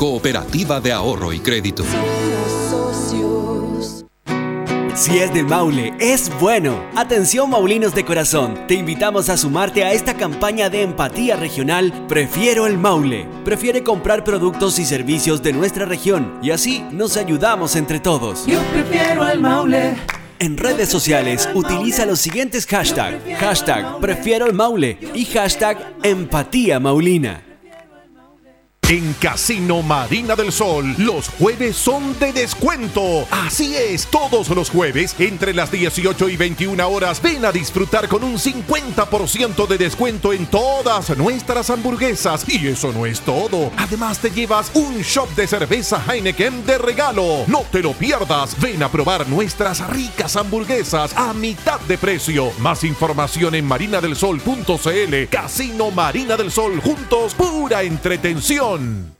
cooperativa de ahorro y crédito. Si es del Maule, es bueno. Atención Maulinos de corazón, te invitamos a sumarte a esta campaña de empatía regional Prefiero el Maule. Prefiere comprar productos y servicios de nuestra región y así nos ayudamos entre todos. Yo prefiero al Maule. En redes sociales utiliza los siguientes hashtags. Hashtag Prefiero el Maule y hashtag Empatía Maulina. En Casino Marina del Sol, los jueves son de descuento. Así es, todos los jueves, entre las 18 y 21 horas, ven a disfrutar con un 50% de descuento en todas nuestras hamburguesas. Y eso no es todo. Además, te llevas un shop de cerveza Heineken de regalo. No te lo pierdas. Ven a probar nuestras ricas hamburguesas a mitad de precio. Más información en marinadelsol.cl. Casino Marina del Sol, juntos, pura entretención. León.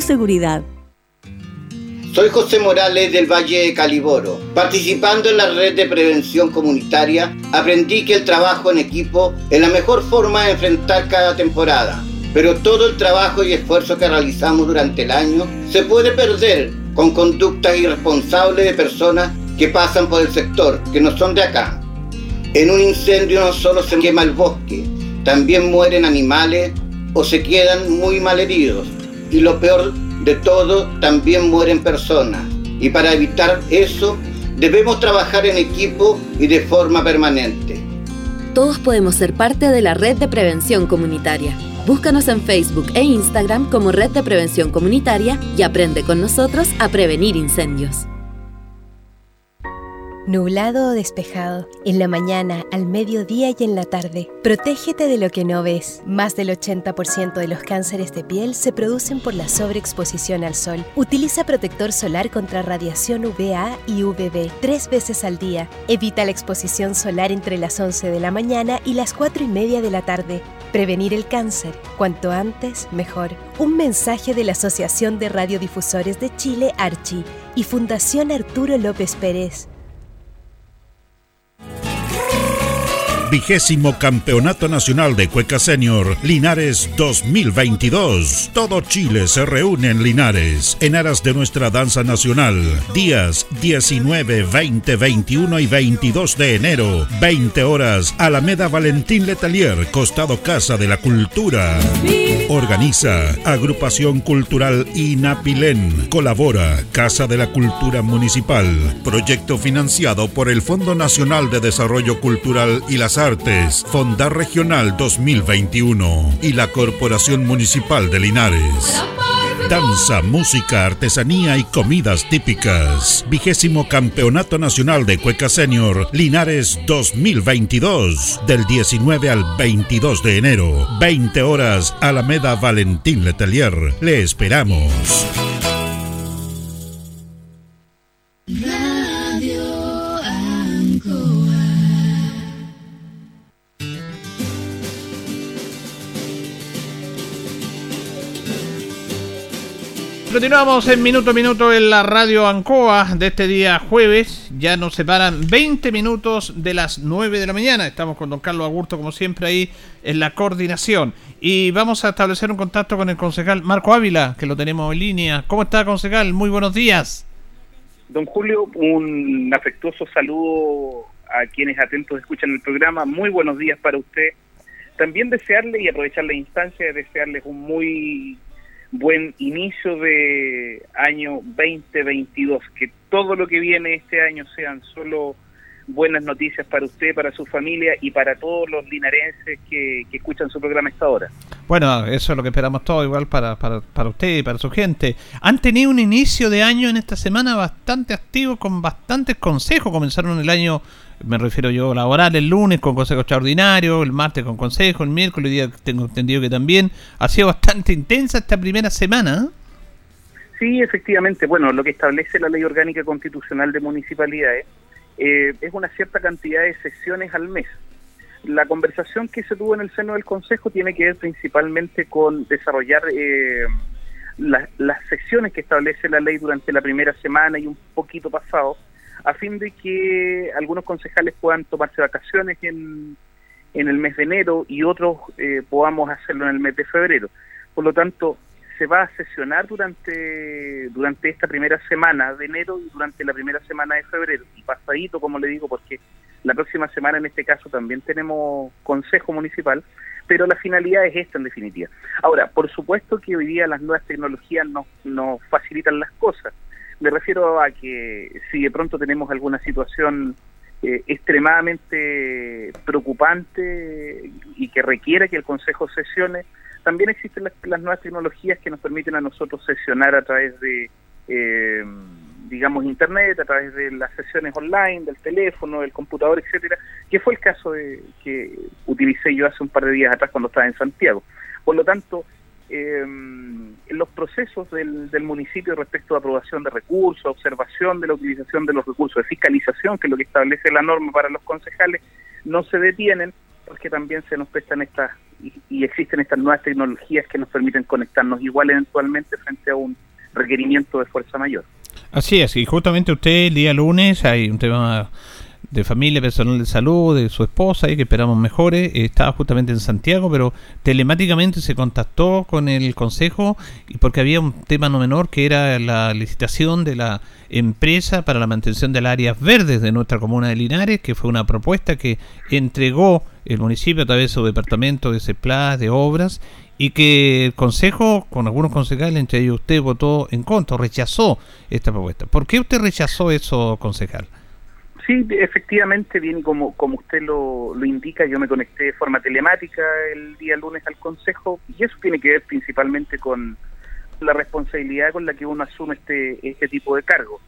seguridad. Soy José Morales del Valle de Caliboro. Participando en la red de prevención comunitaria, aprendí que el trabajo en equipo es la mejor forma de enfrentar cada temporada. Pero todo el trabajo y esfuerzo que realizamos durante el año se puede perder con conductas irresponsables de personas que pasan por el sector, que no son de acá. En un incendio no solo se quema el bosque, también mueren animales o se quedan muy mal heridos. Y lo peor de todo, también mueren personas. Y para evitar eso, debemos trabajar en equipo y de forma permanente. Todos podemos ser parte de la red de prevención comunitaria. Búscanos en Facebook e Instagram como Red de Prevención Comunitaria y aprende con nosotros a prevenir incendios. Nublado o despejado, en la mañana, al mediodía y en la tarde. Protégete de lo que no ves. Más del 80% de los cánceres de piel se producen por la sobreexposición al sol. Utiliza protector solar contra radiación UVA y UVB tres veces al día. Evita la exposición solar entre las 11 de la mañana y las 4 y media de la tarde. Prevenir el cáncer. Cuanto antes, mejor. Un mensaje de la Asociación de Radiodifusores de Chile, Archi, y Fundación Arturo López Pérez. Vigésimo Campeonato Nacional de Cueca Senior Linares 2022. Todo Chile se reúne en Linares en aras de nuestra danza nacional. Días 19, 20, 21 y 22 de enero. 20 horas. Alameda Valentín Letelier, costado Casa de la Cultura. Organiza Agrupación Cultural Inapilén. Colabora Casa de la Cultura Municipal. Proyecto financiado por el Fondo Nacional de Desarrollo Cultural y las Artes, Fondar Regional 2021 y la Corporación Municipal de Linares. Danza, música, artesanía y comidas típicas. Vigésimo Campeonato Nacional de Cueca Senior Linares 2022. Del 19 al 22 de enero. 20 horas Alameda Valentín Letelier. Le esperamos. Continuamos en minuto a minuto en la radio Ancoa de este día jueves. Ya nos separan 20 minutos de las 9 de la mañana. Estamos con don Carlos Agurto, como siempre, ahí en la coordinación. Y vamos a establecer un contacto con el concejal Marco Ávila, que lo tenemos en línea. ¿Cómo está, concejal? Muy buenos días. Don Julio, un afectuoso saludo a quienes atentos escuchan el programa. Muy buenos días para usted. También desearle y aprovechar la instancia de desearles un muy buen inicio de año 2022, que todo lo que viene este año sean solo buenas noticias para usted, para su familia y para todos los linarenses que, que escuchan su programa esta hora. Bueno, eso es lo que esperamos todos, igual para, para, para usted y para su gente. Han tenido un inicio de año en esta semana bastante activo, con bastantes consejos. Comenzaron el año, me refiero yo, laboral, el lunes con consejo extraordinario, el martes con consejo, el miércoles, día tengo entendido que también ha sido bastante intensa esta primera semana. ¿eh? Sí, efectivamente. Bueno, lo que establece la Ley Orgánica Constitucional de Municipalidades eh, es una cierta cantidad de sesiones al mes. La conversación que se tuvo en el seno del Consejo tiene que ver principalmente con desarrollar eh, la- las sesiones que establece la ley durante la primera semana y un poquito pasado, a fin de que algunos concejales puedan tomarse vacaciones en, en el mes de enero y otros eh, podamos hacerlo en el mes de febrero. Por lo tanto, se va a sesionar durante durante esta primera semana de enero y durante la primera semana de febrero. Y pasadito, como le digo, porque la próxima semana en este caso también tenemos consejo municipal, pero la finalidad es esta en definitiva. Ahora, por supuesto que hoy día las nuevas tecnologías nos, nos facilitan las cosas. Me refiero a que si de pronto tenemos alguna situación eh, extremadamente preocupante y que requiera que el Consejo sesione, también existen las, nuevas tecnologías que nos permiten a nosotros sesionar a través de, eh, digamos, Internet, a través de las sesiones online, del teléfono, del computador, etcétera, que fue el caso de, que utilicé yo hace un par de días atrás cuando estaba en Santiago. Por lo tanto, eh, los procesos del, del municipio respecto a aprobación de recursos, observación de la utilización de los recursos, de fiscalización, que es lo que establece la norma para los concejales, no se detienen porque también se nos prestan estas y, y existen estas nuevas tecnologías que nos permiten conectarnos igual eventualmente frente a un requerimiento de fuerza mayor. Así es, y justamente usted el día lunes hay un tema de familia, personal de salud, de su esposa, y que esperamos mejore. Eh, Estaba justamente en Santiago, pero telemáticamente se contactó con el consejo y porque había un tema no menor que era la licitación de la empresa para la mantención de las áreas verdes de nuestra comuna de Linares, que fue una propuesta que entregó el municipio a través de su departamento de CEPLAS, de obras, y que el consejo, con algunos concejales, entre ellos usted, votó en contra, rechazó esta propuesta. ¿Por qué usted rechazó eso, concejal? Sí, efectivamente, bien como, como usted lo, lo indica, yo me conecté de forma telemática el día lunes al Consejo y eso tiene que ver principalmente con la responsabilidad con la que uno asume este, este tipo de cargo.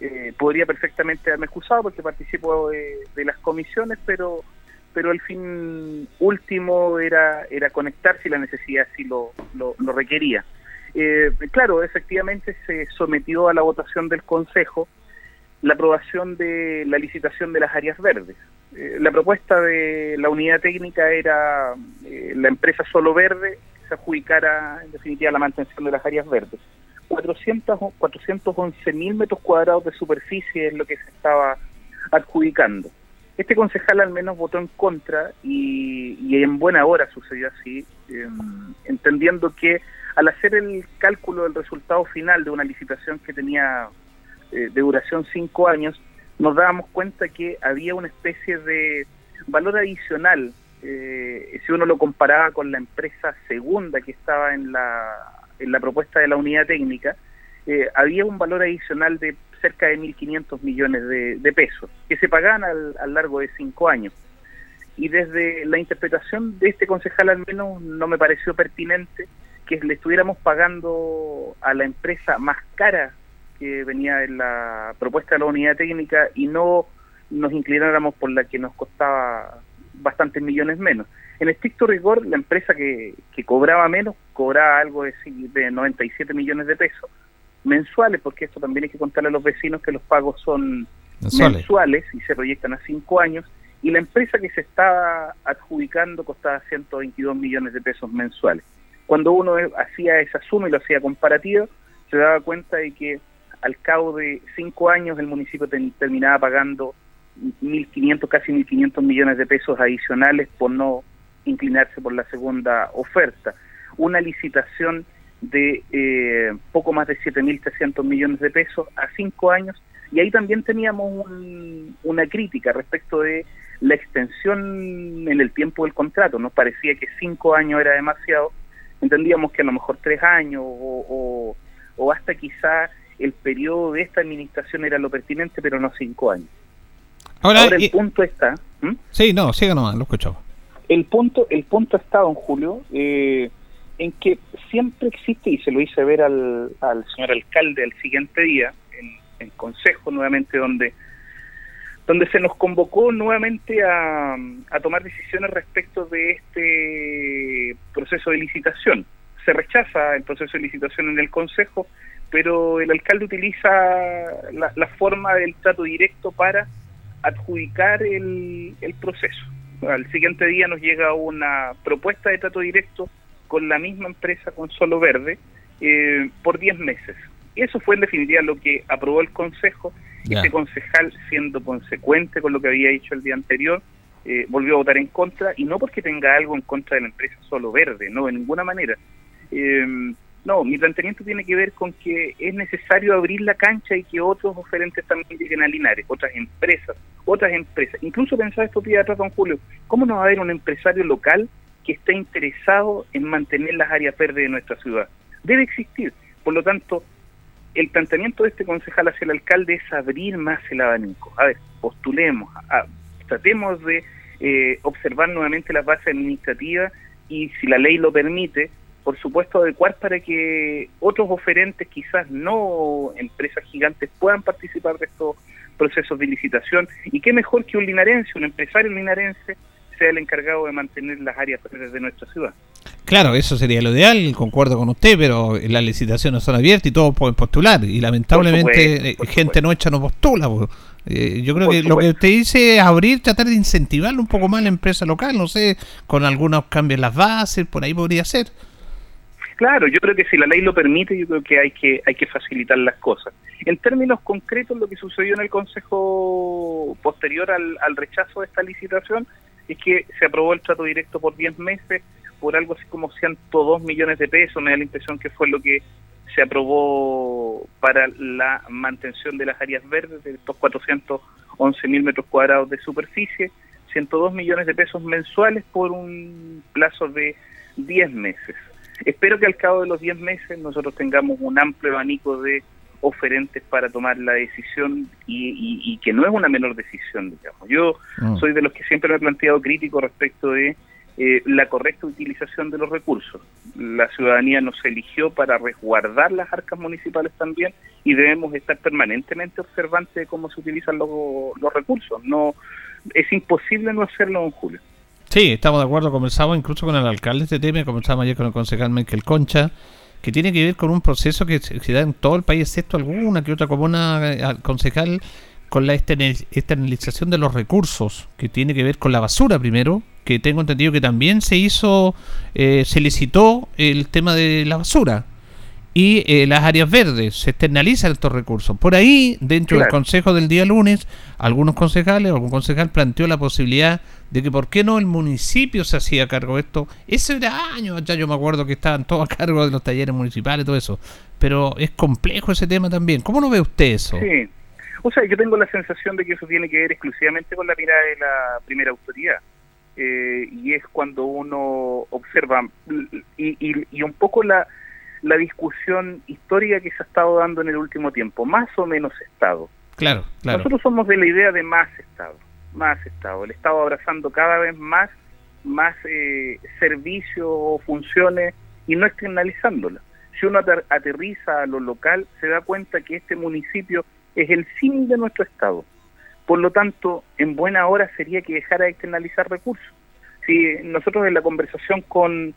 Eh, podría perfectamente haberme excusado porque participo de, de las comisiones, pero pero el fin último era era conectar si la necesidad así lo, lo, lo requería. Eh, claro, efectivamente se sometió a la votación del Consejo la aprobación de la licitación de las áreas verdes. Eh, la propuesta de la unidad técnica era eh, la empresa Solo Verde que se adjudicara en definitiva la mantención de las áreas verdes. 400, o 411 mil metros cuadrados de superficie es lo que se estaba adjudicando. Este concejal al menos votó en contra y, y en buena hora sucedió así, eh, entendiendo que al hacer el cálculo del resultado final de una licitación que tenía eh, de duración cinco años, nos dábamos cuenta que había una especie de valor adicional eh, si uno lo comparaba con la empresa segunda que estaba en la, en la propuesta de la unidad técnica, eh, había un valor adicional de cerca de 1.500 millones de, pesos que se pagaban al, a lo largo de cinco años. Y desde la interpretación de este concejal al menos no me pareció pertinente que le estuviéramos pagando a la empresa más cara que venía en la propuesta de la unidad técnica y no nos inclináramos por la que nos costaba bastantes millones menos. En estricto rigor, la empresa que, que cobraba menos cobraba algo de, de 97 millones de pesos mensuales, porque esto también hay que contarle a los vecinos que los pagos son Mensuales. mensuales y se proyectan a cinco años, y la empresa que se estaba adjudicando costaba 122 millones de pesos mensuales. Cuando uno hacía esa suma y lo hacía comparativo, se daba cuenta de que al cabo de cinco años el municipio terminaba pagando 1.500, casi 1.500 millones de pesos adicionales por no inclinarse por la segunda oferta. Una licitación de eh, poco más de 7.300 millones de pesos a cinco años y ahí también teníamos un- una crítica respecto de la extensión en el tiempo del contrato. Nos parecía que cinco años era demasiado, entendíamos que a lo mejor tres años o, o- o hasta quizá el periodo de esta administración era lo pertinente, pero no cinco años. Ahora, Ahora, el y- punto está... Sí, no, siga nomás, lo escuchaba. El punto, el punto está, don Julio, eh, en que siempre existe, y se lo hice ver al, al señor alcalde al siguiente día, en, en consejo nuevamente, donde, donde se nos convocó nuevamente a, a tomar decisiones respecto de este proceso de licitación. Se rechaza el proceso de licitación en el consejo, pero el alcalde utiliza la, la forma del trato directo para adjudicar el, el proceso. Al siguiente día nos llega una propuesta de trato directo con la misma empresa, con Solo Verde, eh, por 10 meses. Eso fue en definitiva lo que aprobó el Consejo. Ya. Este concejal, siendo consecuente con lo que había dicho el día anterior, eh, volvió a votar en contra, y no porque tenga algo en contra de la empresa Solo Verde, no, de ninguna manera. Eh, no, mi planteamiento tiene que ver con que es necesario abrir la cancha y que otros oferentes también lleguen a Linares, otras empresas, otras empresas. Incluso pensaba estos días atrás, don Julio, ¿cómo no va a haber un empresario local que esté interesado en mantener las áreas verdes de nuestra ciudad? Debe existir. Por lo tanto, el planteamiento de este concejal hacia el alcalde es abrir más el abanico. A ver, postulemos, tratemos de eh, observar nuevamente las bases administrativas y si la ley lo permite, por supuesto adecuar para que otros oferentes, quizás no empresas gigantes, puedan participar de estos procesos de licitación. Y qué mejor que un linarense, un empresario linarense, sea el encargado de mantener las áreas verdes de nuestra ciudad. Claro, eso sería lo ideal, concuerdo con usted, pero las licitaciones son abiertas y todos pueden postular. Y lamentablemente supuesto, eh, gente no hecha no postula. po. Eh, yo creo Por que lo que usted dice es abrir, tratar de incentivar un poco más la empresa local, no sé, con algunos cambios en las bases, por ahí podría ser. Claro, yo creo que si la ley lo permite, yo creo que hay que hay que facilitar las cosas. En términos concretos, lo que sucedió en el Consejo posterior al, al rechazo de esta licitación es que se aprobó el trato directo por 10 meses por algo así como 102 millones de pesos. Me da la impresión que fue lo que se aprobó para la mantención de las áreas verdes, de estos 411 mil metros cuadrados de superficie, 102 millones de pesos mensuales por un plazo de 10 meses. Espero que al cabo de los 10 meses nosotros tengamos un amplio abanico de oferentes para tomar la decisión y, y- y que no es una menor decisión, digamos. Yo Mm. soy de los que siempre me he planteado crítico respecto de eh, la correcta utilización de los recursos. La ciudadanía nos eligió para resguardar las arcas municipales también y debemos estar permanentemente observantes de cómo se utilizan los, los recursos. No Es imposible no hacerlo, don Julio. Sí, estamos de acuerdo, conversamos incluso con el alcalde de este tema, conversamos ayer con el concejal Michael Concha, que tiene que ver con un proceso que se da en todo el país, excepto alguna que otra comuna eh, al concejal, con la external- externalización de los recursos, que tiene que ver con la basura primero, que tengo entendido que también se hizo, eh, se licitó el tema de la basura. Y eh, las áreas verdes, se externalizan estos recursos. Por ahí, dentro del consejo del día lunes, algunos concejales, algún concejal planteó la posibilidad de que por qué no el municipio se hacía cargo de esto. Eso era años, ya yo me acuerdo que estaban todos a cargo de los talleres municipales todo eso. Pero es complejo ese tema también. ¿Cómo lo ve usted eso? Sí. O sea, yo tengo la sensación de que eso tiene que ver exclusivamente con la mirada de la primera autoridad. Eh, y es cuando uno observa y, y- y un poco la, la discusión histórica que se ha estado dando en el último tiempo, más o menos Estado. Claro, claro. Nosotros somos de la idea de más Estado, más Estado. El Estado abrazando cada vez más, más eh, servicios o funciones y no externalizándolas. Si uno ater- aterriza a lo local, se da cuenta que este municipio es el símil de nuestro Estado. Por lo tanto, en buena hora sería que dejara de externalizar recursos. Si nosotros en la conversación con,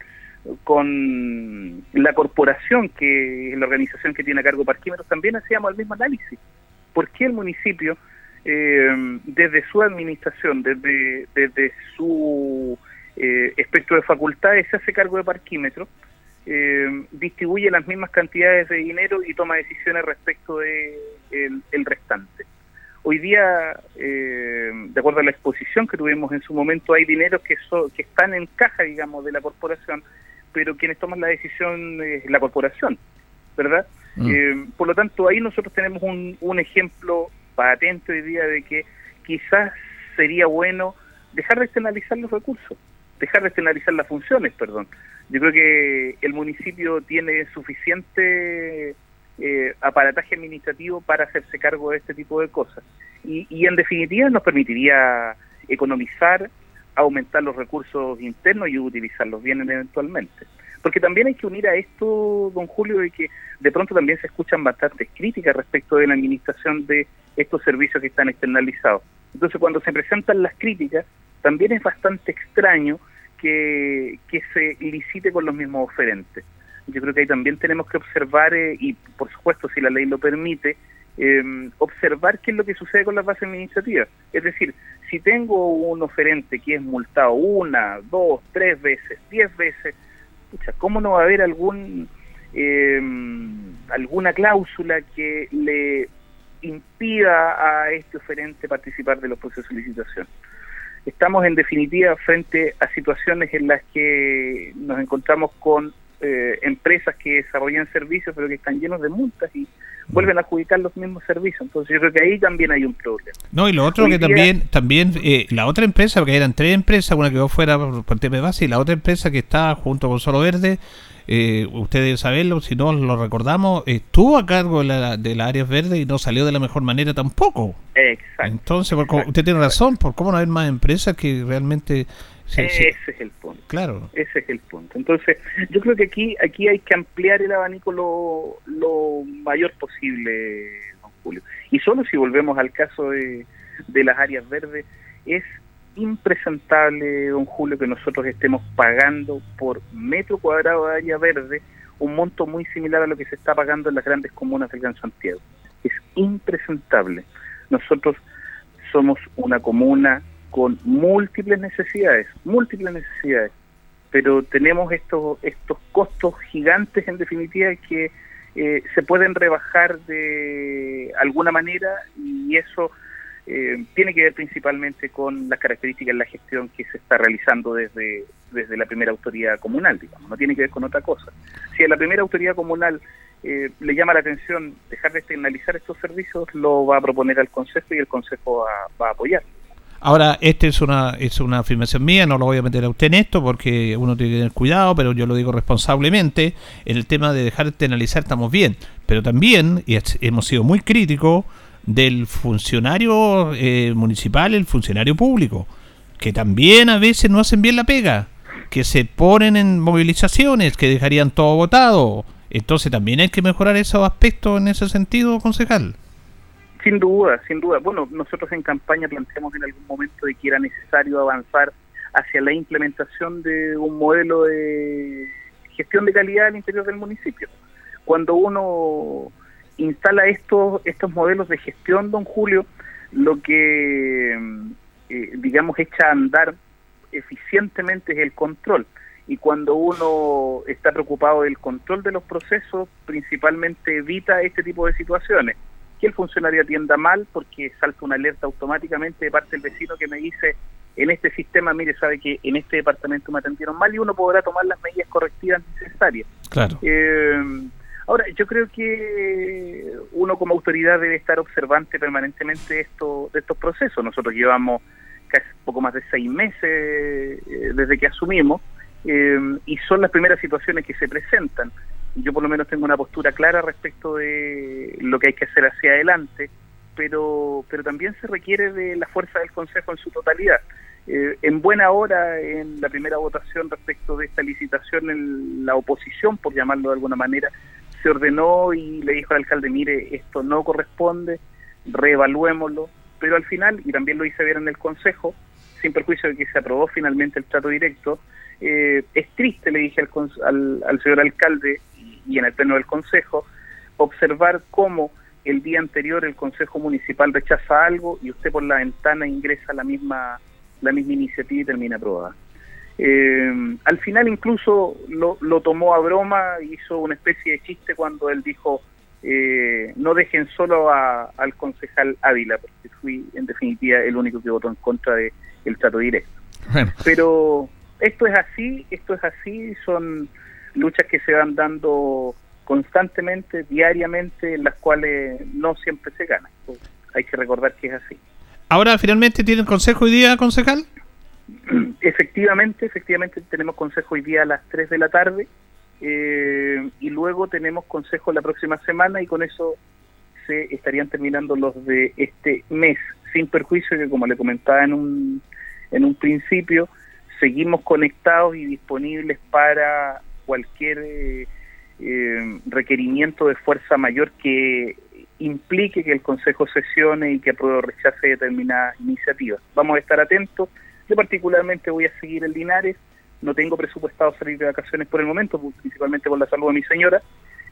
con la corporación, que es la organización que tiene a cargo parquímetros, también hacíamos el mismo análisis. ¿Por qué el municipio, eh, desde su administración, desde, desde su eh, espectro de facultades, se hace cargo de parquímetros? eh, distribuye las mismas cantidades de dinero y toma decisiones respecto de el, restante. Hoy día, eh, de acuerdo a la exposición que tuvimos en su momento, hay dineros que, so- que están en caja, digamos, de la corporación, pero quienes toman la decisión es la corporación, ¿verdad? Mm. Eh, por lo tanto, ahí nosotros tenemos un, un ejemplo patente hoy día de que quizás sería bueno dejar de externalizar los recursos, dejar de externalizar las funciones, perdón. Yo creo que el municipio tiene suficiente eh, aparataje administrativo para hacerse cargo de este tipo de cosas. Y, y en definitiva nos permitiría economizar, aumentar los recursos internos y utilizarlos bien eventualmente. Porque también hay que unir a esto, don Julio, de que de pronto también se escuchan bastantes críticas respecto de la administración de estos servicios que están externalizados. Entonces, cuando se presentan las críticas, también es bastante extraño que, que se licite con los mismos oferentes. Yo creo que ahí también tenemos que observar, eh, y por supuesto, si la ley lo permite, eh, observar qué es lo que sucede con las bases administrativas. Es decir, si tengo un oferente que es multado una, dos, tres veces, diez veces, ¿cómo no va a haber algún eh, alguna cláusula que le impida a este oferente participar de los procesos de licitación? Estamos en definitiva frente a situaciones en las que nos encontramos con eh, empresas que desarrollan servicios pero que están llenos de multas y vuelven a adjudicar los mismos servicios. Entonces yo creo que ahí también hay un problema. No, y lo otro Hoy que también, también eh, la otra empresa, porque eran tres empresas, una quedó fuera por, por tema de base, y la otra empresa que está junto con Solo Verde, eh, ustedes saberlo, si no lo recordamos, estuvo a cargo de, la, de las áreas verdes y no salió de la mejor manera tampoco. Exacto. Entonces, cómo- usted tiene razón, por cómo no haber más empresas que realmente... se- se- Ese es el punto. claro. Ese es el punto. Entonces, yo creo que aquí aquí hay que ampliar el abanico lo, lo mayor posible, don Julio. Y solo si volvemos al caso de, de las áreas verdes, es impresentable, don Julio, que nosotros estemos pagando por metro cuadrado de área verde un monto muy similar a lo que se está pagando en las grandes comunas del Gran Santiago. Es impresentable. Nosotros somos una comuna con múltiples necesidades, múltiples necesidades, pero tenemos estos estos costos gigantes en definitiva que eh, se pueden rebajar de alguna manera y eso eh, tiene que ver principalmente con las características de la gestión que se está realizando desde, desde la primera autoridad comunal, digamos, no tiene que ver con otra cosa. Si a la primera autoridad comunal eh, le llama la atención dejar de externalizar estos servicios, lo va a proponer al Consejo y el Consejo va, va a apoyar. Ahora, esta es una, es una afirmación mía, no lo voy a meter a usted en esto porque uno tiene que tener cuidado, pero yo lo digo responsablemente. En el tema de dejar de externalizar estamos bien, pero también y hemos sido muy críticos del funcionario eh, municipal, el funcionario público, que también a veces no hacen bien la pega, que se ponen en movilizaciones, que dejarían todo votado. Entonces también hay que mejorar esos aspectos en ese sentido, concejal. Sin duda, sin duda. Bueno, nosotros en campaña planteamos en algún momento de que era necesario avanzar hacia la implementación de un modelo de gestión de calidad al interior del municipio. Cuando uno instala estos estos modelos de gestión, don Julio, lo que, eh, digamos, echa a andar eficientemente es el control. Y cuando uno está preocupado del control de los procesos, principalmente evita este tipo de situaciones. Que el funcionario atienda mal porque salta una alerta automáticamente de parte del vecino que me dice, en este sistema, mire, sabe que en este departamento me atendieron mal y uno podrá tomar las medidas correctivas necesarias. Claro. Eh, ahora, yo creo que uno como autoridad debe estar observante permanentemente de, esto, de estos procesos. Nosotros llevamos casi poco más de seis meses eh, desde que asumimos eh, y son las primeras situaciones que se presentan. Yo por lo menos tengo una postura clara respecto de lo que hay que hacer hacia adelante, pero, pero también se requiere de la fuerza del Consejo en su totalidad. Eh, en buena hora, en la primera votación respecto de esta licitación, en la oposición, por llamarlo de alguna manera, se ordenó y le dijo al alcalde, mire, esto no corresponde, reevaluémoslo, pero al final, y también lo hice ver en el Consejo, sin perjuicio de que se aprobó finalmente el trato directo, eh, es triste, le dije al, al, al señor alcalde y, en el pleno del Consejo, observar cómo el día anterior el Consejo Municipal rechaza algo y usted por la ventana ingresa la misma la misma iniciativa y termina aprobada. Eh, al final incluso lo, lo tomó a broma, hizo una especie de chiste cuando él dijo eh, no dejen solo a- al concejal Ávila, porque fui en definitiva el único que votó en contra del el trato directo. Bueno. Pero esto es así, esto es así, son luchas que se van dando constantemente, diariamente, en las cuales no siempre se gana. Hay que recordar que es así. Ahora, finalmente, ¿tienen consejo hoy día, concejal? Efectivamente, efectivamente tenemos consejo hoy día a las 3 de la tarde eh, y luego tenemos consejo la próxima semana y con eso se estarían terminando los de este mes, sin perjuicio que como le comentaba en un, en un principio, seguimos conectados y disponibles para cualquier eh, eh, requerimiento de fuerza mayor que implique que el Consejo sesione y que apruebe o rechace determinadas iniciativas. Vamos a estar atentos. Yo particularmente voy a seguir en Linares. No tengo presupuestado salir de vacaciones por el momento, principalmente por la salud de mi señora.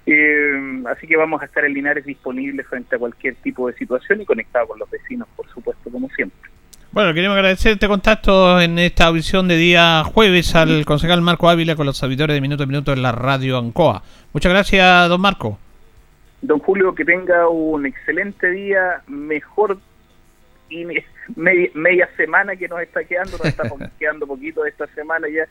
Eh, así que vamos a estar en Linares disponibles frente a cualquier tipo de situación y conectados con los vecinos, por supuesto, como siempre. Bueno, queremos agradecer este contacto en esta audición de día jueves al concejal Marco Ávila con los auditores de Minuto a Minuto en la radio Ancoa. Muchas gracias, don Marco. Don Julio, que tenga un excelente día, mejor y me- media, media semana que nos está quedando, nos está quedando poquito de esta semana ya.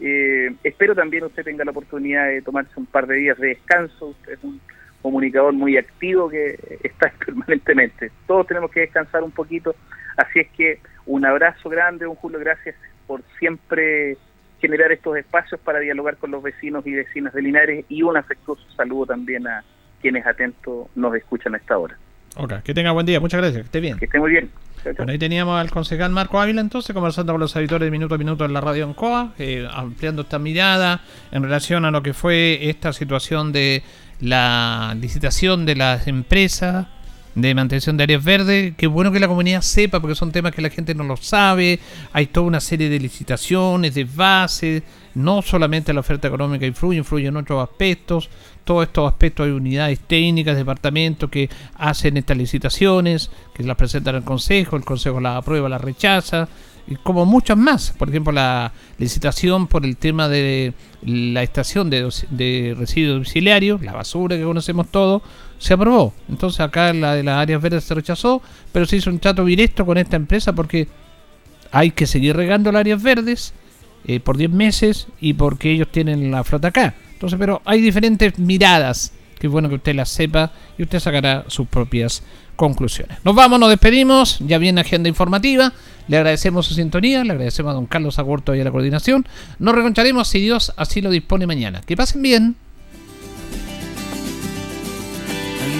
Eh, espero también usted tenga la oportunidad de tomarse un par de días de descanso. Usted es un comunicador muy activo que está permanentemente. Todos tenemos que descansar un poquito. Así es que un abrazo grande, don Julio, gracias por siempre generar estos espacios para dialogar con los vecinos y vecinas de Linares y un afectuoso saludo también a quienes atentos nos escuchan a esta hora. Ok, que tenga buen día. Muchas gracias. Que esté bien. Que esté muy bien. Bueno, ahí teníamos al concejal Marco Ávila entonces conversando con los auditores de Minuto a Minuto en la radio Ancoa, eh, ampliando esta mirada en relación a lo que fue esta situación de la licitación de las empresas de mantención de áreas verdes. Qué bueno que la comunidad sepa porque son temas que la gente no lo sabe. Hay toda una serie de licitaciones, de bases. No solamente la oferta económica influye, influye en otros aspectos. Todos estos aspectos hay unidades técnicas, departamentos que hacen estas licitaciones, que las presentan al Consejo, el Consejo las aprueba, las rechaza, como muchas más. Por ejemplo, la licitación por el tema de la estación de, de residuos domiciliarios, la basura que conocemos todos, se aprobó. Entonces acá la de las áreas verdes se rechazó, pero se hizo un trato directo con esta empresa porque hay que seguir regando las áreas verdes eh, por 10 meses y porque ellos tienen la flota acá. Entonces, pero hay diferentes miradas. Que es bueno que usted las sepa y usted sacará sus propias conclusiones. Nos vamos, nos despedimos. Ya viene agenda informativa. Le agradecemos su sintonía. Le agradecemos a don Carlos Agurto y a la coordinación. Nos reencontraremos si Dios así lo dispone mañana. Que pasen bien.